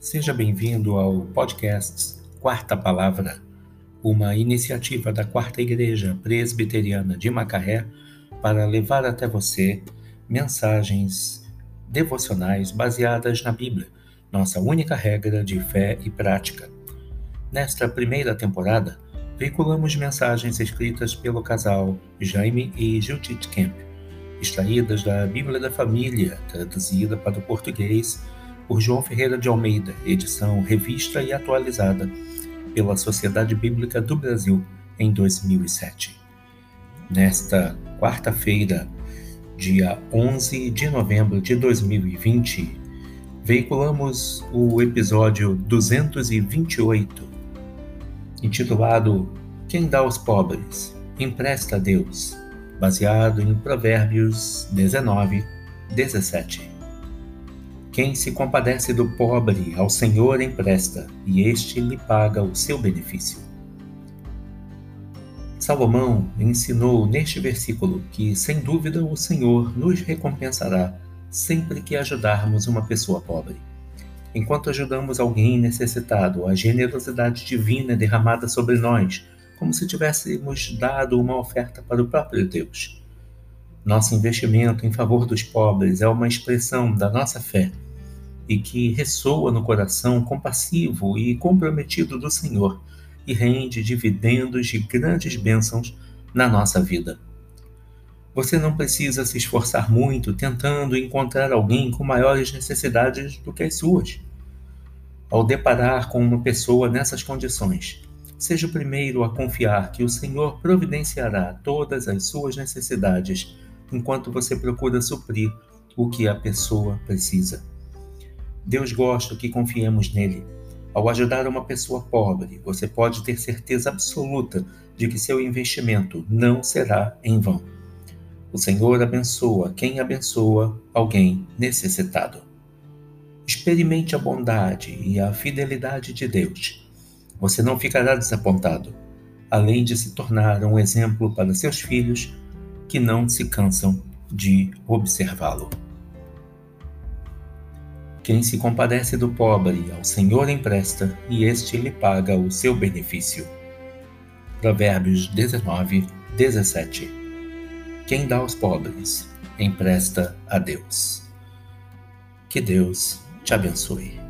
Seja bem-vindo ao podcast Quarta Palavra, uma iniciativa da Quarta Igreja Presbiteriana de Macaé para levar até você mensagens devocionais baseadas na Bíblia, nossa única regra de fé e prática. Nesta primeira temporada, veiculamos mensagens escritas pelo casal Jaime e Judith Kemp, extraídas da Bíblia da Família, traduzida para o português por João Ferreira de Almeida, edição revista e atualizada pela Sociedade Bíblica do Brasil em 2007. Nesta quarta-feira, dia 11 de novembro de 2020, veiculamos o episódio 228, intitulado Quem dá aos pobres, empresta a Deus, baseado em Provérbios 19, 17. Quem se compadece do pobre, ao Senhor empresta, e este lhe paga o seu benefício. Salomão ensinou neste versículo que, sem dúvida, o Senhor nos recompensará sempre que ajudarmos uma pessoa pobre. Enquanto ajudamos alguém necessitado, a generosidade divina é derramada sobre nós, como se tivéssemos dado uma oferta para o próprio Deus. Nosso investimento em favor dos pobres é uma expressão da nossa fé e que ressoa no coração compassivo e comprometido do Senhor e rende dividendos de grandes bênçãos na nossa vida. Você não precisa se esforçar muito tentando encontrar alguém com maiores necessidades do que as suas. Ao deparar com uma pessoa nessas condições, seja o primeiro a confiar que o Senhor providenciará todas as suas necessidades enquanto você procura suprir o que a pessoa precisa. Deus gosta que confiemos nele. Ao ajudar uma pessoa pobre, você pode ter certeza absoluta de que seu investimento não será em vão. O Senhor abençoa quem abençoa alguém necessitado. Experimente a bondade e a fidelidade de Deus. Você não ficará desapontado, além de se tornar um exemplo para seus filhos que não se cansam de observá-lo. Quem se compadece do pobre, ao Senhor empresta, e este lhe paga o seu benefício. Provérbios 19, 17 Quem dá aos pobres, empresta a Deus. Que Deus te abençoe.